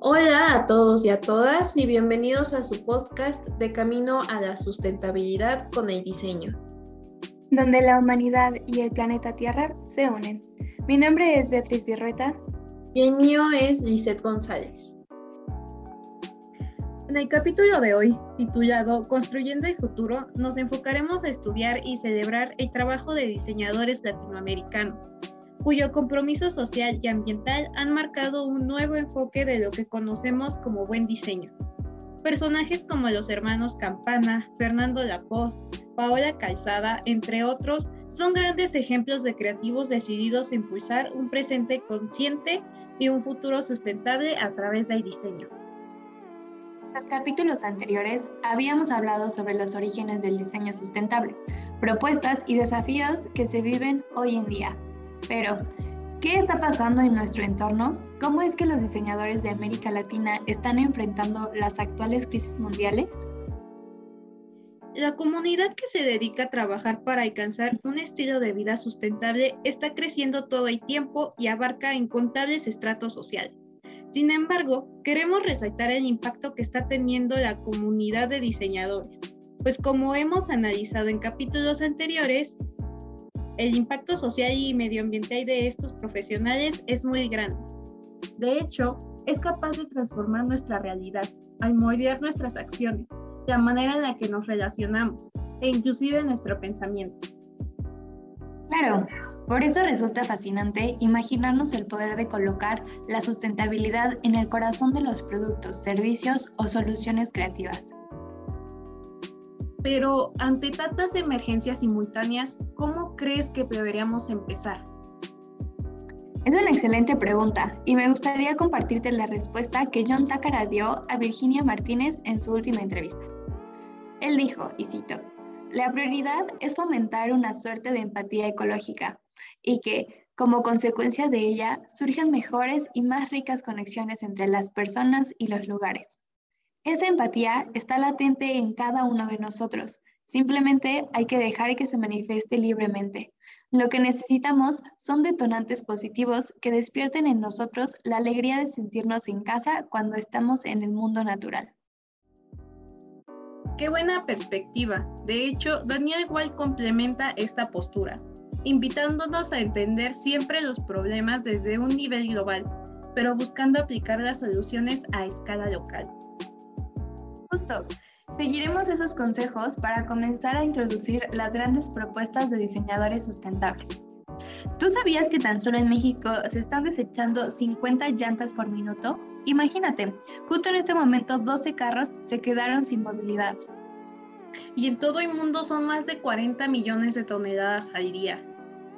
Hola a todos y a todas y bienvenidos a su podcast de Camino a la Sustentabilidad con el Diseño. Donde la humanidad y el planeta Tierra se unen. Mi nombre es Beatriz Birrueta. Y el mío es Lisette González. En el capítulo de hoy, titulado Construyendo el futuro, nos enfocaremos a estudiar y celebrar el trabajo de diseñadores latinoamericanos, cuyo compromiso social y ambiental han marcado un nuevo enfoque de lo que conocemos como buen diseño. Personajes como los hermanos Campana, Fernando Lapoz, Paola Calzada, entre otros, son grandes ejemplos de creativos decididos a impulsar un presente consciente y un futuro sustentable a través del diseño. Los capítulos anteriores habíamos hablado sobre los orígenes del diseño sustentable, propuestas y desafíos que se viven hoy en día. Pero, ¿qué está pasando en nuestro entorno? ¿Cómo es que los diseñadores de América Latina están enfrentando las actuales crisis mundiales? La comunidad que se dedica a trabajar para alcanzar un estilo de vida sustentable está creciendo todo el tiempo y abarca incontables estratos sociales. Sin embargo, queremos resaltar el impacto que está teniendo la comunidad de diseñadores, pues como hemos analizado en capítulos anteriores, el impacto social y medioambiental de estos profesionales es muy grande. De hecho, es capaz de transformar nuestra realidad, al moldear nuestras acciones, la manera en la que nos relacionamos e inclusive nuestro pensamiento. Claro, por eso resulta fascinante imaginarnos el poder de colocar la sustentabilidad en el corazón de los productos, servicios o soluciones creativas. Pero ante tantas emergencias simultáneas, ¿cómo crees que deberíamos empezar? Es una excelente pregunta y me gustaría compartirte la respuesta que John Takara dio a Virginia Martínez en su última entrevista. Él dijo, y cito, la prioridad es fomentar una suerte de empatía ecológica y que, como consecuencia de ella, surjan mejores y más ricas conexiones entre las personas y los lugares. Esa empatía está latente en cada uno de nosotros. Simplemente hay que dejar que se manifieste libremente. Lo que necesitamos son detonantes positivos que despierten en nosotros la alegría de sentirnos en casa cuando estamos en el mundo natural. Qué buena perspectiva. De hecho, Daniel Wall complementa esta postura, invitándonos a entender siempre los problemas desde un nivel global, pero buscando aplicar las soluciones a escala local. Justo. Seguiremos esos consejos para comenzar a introducir las grandes propuestas de diseñadores sustentables. ¿Tú sabías que tan solo en México se están desechando 50 llantas por minuto? Imagínate, justo en este momento 12 carros se quedaron sin movilidad. Y en todo el mundo son más de 40 millones de toneladas al día.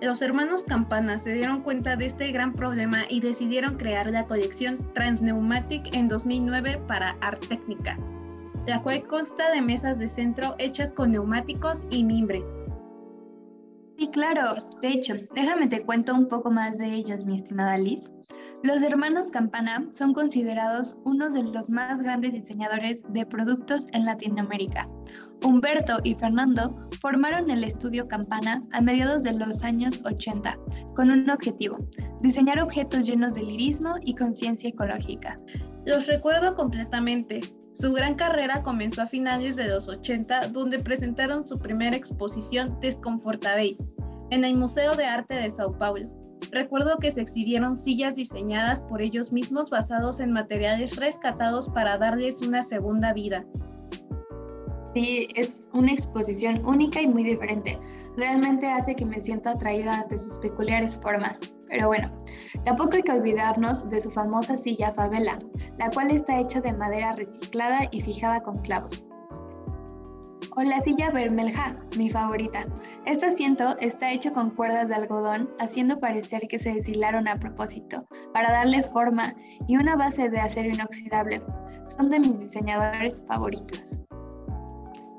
Los hermanos Campana se dieron cuenta de este gran problema y decidieron crear la colección Transneumatic en 2009 para Art Technica, la cual consta de mesas de centro hechas con neumáticos y mimbre. Sí, claro. De hecho, déjame te cuento un poco más de ellos, mi estimada Liz. Los hermanos Campana son considerados unos de los más grandes diseñadores de productos en Latinoamérica. Humberto y Fernando formaron el estudio Campana a mediados de los años 80 con un objetivo, diseñar objetos llenos de lirismo y conciencia ecológica. Los recuerdo completamente. Su gran carrera comenzó a finales de los 80, donde presentaron su primera exposición Desconfortabéis en el Museo de Arte de Sao Paulo. Recuerdo que se exhibieron sillas diseñadas por ellos mismos basados en materiales rescatados para darles una segunda vida. Sí, es una exposición única y muy diferente. Realmente hace que me sienta atraída ante sus peculiares formas. Pero bueno, tampoco hay que olvidarnos de su famosa silla Favela, la cual está hecha de madera reciclada y fijada con clavos. O la silla Bermelja, mi favorita. Este asiento está hecho con cuerdas de algodón, haciendo parecer que se deshilaron a propósito, para darle forma y una base de acero inoxidable. Son de mis diseñadores favoritos.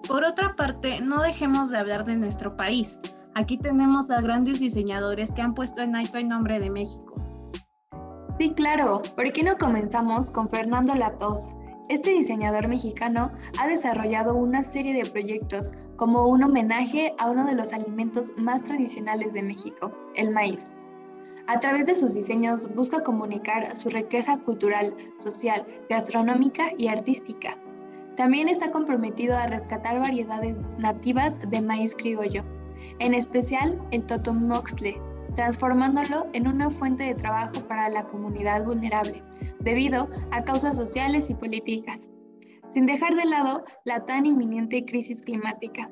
Por otra parte, no dejemos de hablar de nuestro país. Aquí tenemos a grandes diseñadores que han puesto en alto el nombre de México. Sí, claro. ¿Por qué no comenzamos con Fernando Latos? Este diseñador mexicano ha desarrollado una serie de proyectos como un homenaje a uno de los alimentos más tradicionales de México, el maíz. A través de sus diseños busca comunicar su riqueza cultural, social, gastronómica y artística. También está comprometido a rescatar variedades nativas de maíz criollo, en especial el totomoxle, transformándolo en una fuente de trabajo para la comunidad vulnerable, debido a causas sociales y políticas, sin dejar de lado la tan inminente crisis climática.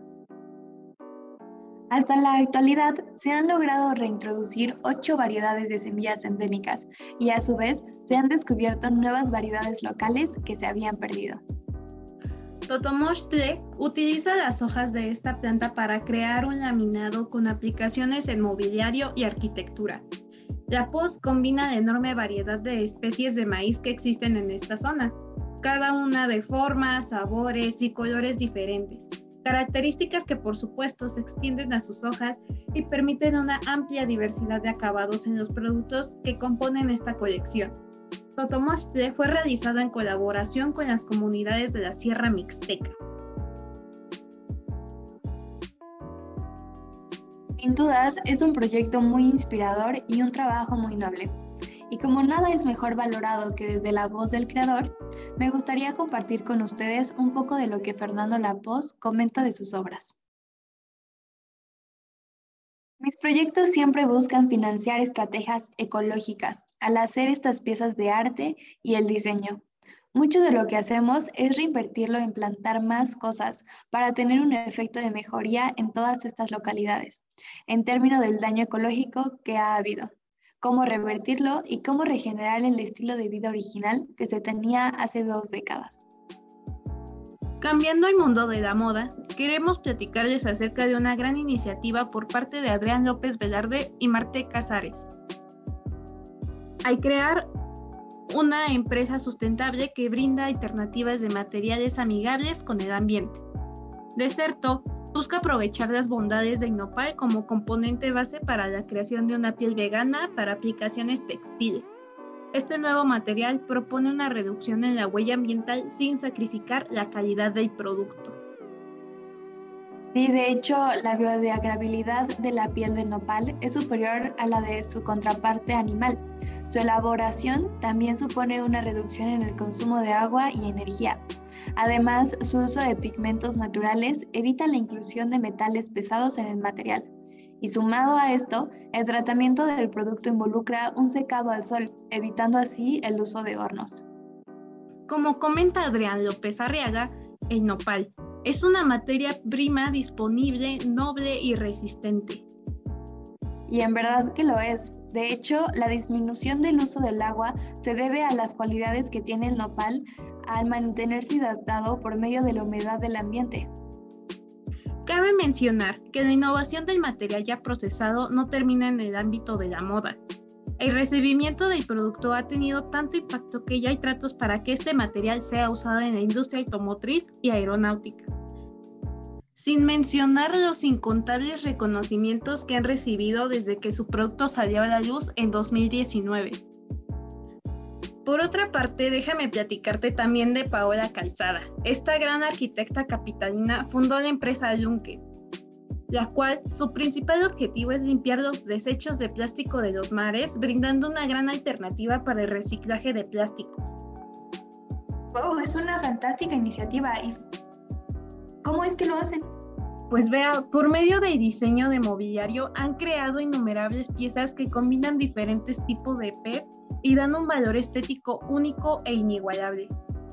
Hasta la actualidad se han logrado reintroducir ocho variedades de semillas endémicas y a su vez se han descubierto nuevas variedades locales que se habían perdido. Totomoxtle utiliza las hojas de esta planta para crear un laminado con aplicaciones en mobiliario y arquitectura. La POS combina la enorme variedad de especies de maíz que existen en esta zona, cada una de formas, sabores y colores diferentes, características que por supuesto se extienden a sus hojas y permiten una amplia diversidad de acabados en los productos que componen esta colección. Fue realizado en colaboración con las comunidades de la Sierra Mixteca. Sin dudas, es un proyecto muy inspirador y un trabajo muy noble. Y como nada es mejor valorado que desde la voz del creador, me gustaría compartir con ustedes un poco de lo que Fernando Lapoz comenta de sus obras. Mis proyectos siempre buscan financiar estrategias ecológicas al hacer estas piezas de arte y el diseño. Mucho de lo que hacemos es reinvertirlo en plantar más cosas para tener un efecto de mejoría en todas estas localidades, en términos del daño ecológico que ha habido, cómo revertirlo y cómo regenerar el estilo de vida original que se tenía hace dos décadas. Cambiando el mundo de la moda, queremos platicarles acerca de una gran iniciativa por parte de Adrián López Velarde y Marte Casares. Al crear una empresa sustentable que brinda alternativas de materiales amigables con el ambiente. Deserto busca aprovechar las bondades de nopal como componente base para la creación de una piel vegana para aplicaciones textiles. Este nuevo material propone una reducción en la huella ambiental sin sacrificar la calidad del producto. Sí, de hecho, la biodegradabilidad de la piel de nopal es superior a la de su contraparte animal. Su elaboración también supone una reducción en el consumo de agua y energía. Además, su uso de pigmentos naturales evita la inclusión de metales pesados en el material. Y sumado a esto, el tratamiento del producto involucra un secado al sol, evitando así el uso de hornos. Como comenta Adrián López Arriaga, el nopal es una materia prima disponible, noble y resistente. Y en verdad que lo es. De hecho, la disminución del uso del agua se debe a las cualidades que tiene el nopal al mantenerse hidratado por medio de la humedad del ambiente. Cabe mencionar que la innovación del material ya procesado no termina en el ámbito de la moda. El recibimiento del producto ha tenido tanto impacto que ya hay tratos para que este material sea usado en la industria automotriz y aeronáutica. Sin mencionar los incontables reconocimientos que han recibido desde que su producto salió a la luz en 2019. Por otra parte, déjame platicarte también de Paola Calzada. Esta gran arquitecta capitalina fundó la empresa Lunke, la cual su principal objetivo es limpiar los desechos de plástico de los mares, brindando una gran alternativa para el reciclaje de plásticos. ¡Wow! Es una fantástica iniciativa. ¿Cómo es que lo hacen? Pues vea, por medio del diseño de mobiliario han creado innumerables piezas que combinan diferentes tipos de PET y dan un valor estético único e inigualable.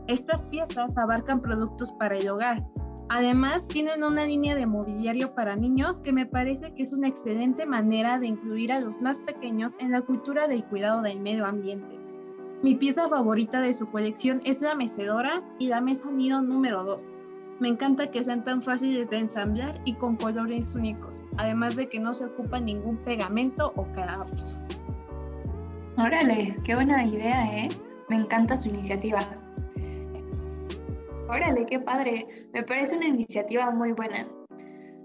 Estas piezas abarcan productos para el hogar. Además, tienen una línea de mobiliario para niños que me parece que es una excelente manera de incluir a los más pequeños en la cultura del cuidado del medio ambiente. Mi pieza favorita de su colección es la mecedora y la mesa nido número 2 me encanta que sean tan fáciles de ensamblar y con colores únicos, además de que no se ocupa ningún pegamento o carabos. Órale, qué buena idea, ¿eh? Me encanta su iniciativa. Órale, qué padre. Me parece una iniciativa muy buena.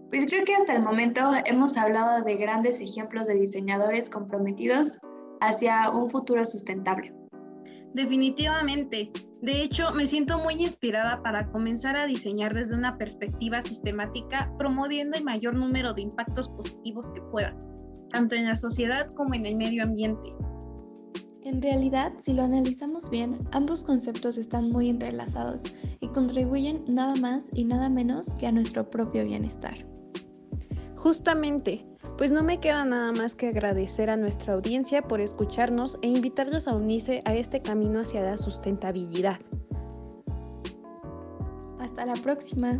Pues creo que hasta el momento hemos hablado de grandes ejemplos de diseñadores comprometidos hacia un futuro sustentable. Definitivamente. De hecho, me siento muy inspirada para comenzar a diseñar desde una perspectiva sistemática, promoviendo el mayor número de impactos positivos que pueda, tanto en la sociedad como en el medio ambiente. En realidad, si lo analizamos bien, ambos conceptos están muy entrelazados y contribuyen nada más y nada menos que a nuestro propio bienestar. Justamente, pues no me queda nada más que agradecer a nuestra audiencia por escucharnos e invitarlos a unirse a este camino hacia la sustentabilidad. Hasta la próxima.